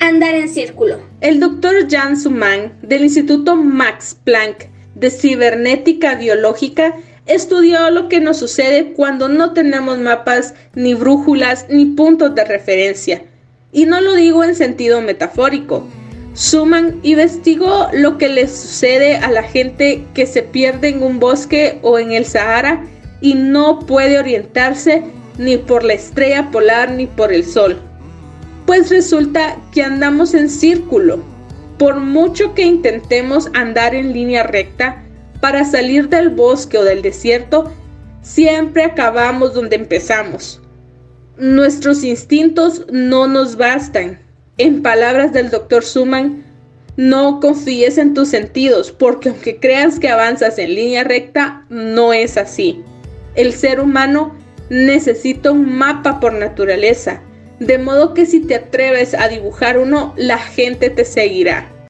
Andar en círculo. El doctor Jan Suman del Instituto Max Planck de Cibernética Biológica estudió lo que nos sucede cuando no tenemos mapas, ni brújulas, ni puntos de referencia. Y no lo digo en sentido metafórico. Suman investigó lo que le sucede a la gente que se pierde en un bosque o en el Sahara y no puede orientarse ni por la estrella polar ni por el sol. Pues resulta que andamos en círculo. Por mucho que intentemos andar en línea recta, para salir del bosque o del desierto, siempre acabamos donde empezamos. Nuestros instintos no nos bastan. En palabras del doctor Suman, no confíes en tus sentidos, porque aunque creas que avanzas en línea recta, no es así. El ser humano necesita un mapa por naturaleza de modo que si te atreves a dibujar uno, la gente te seguirá.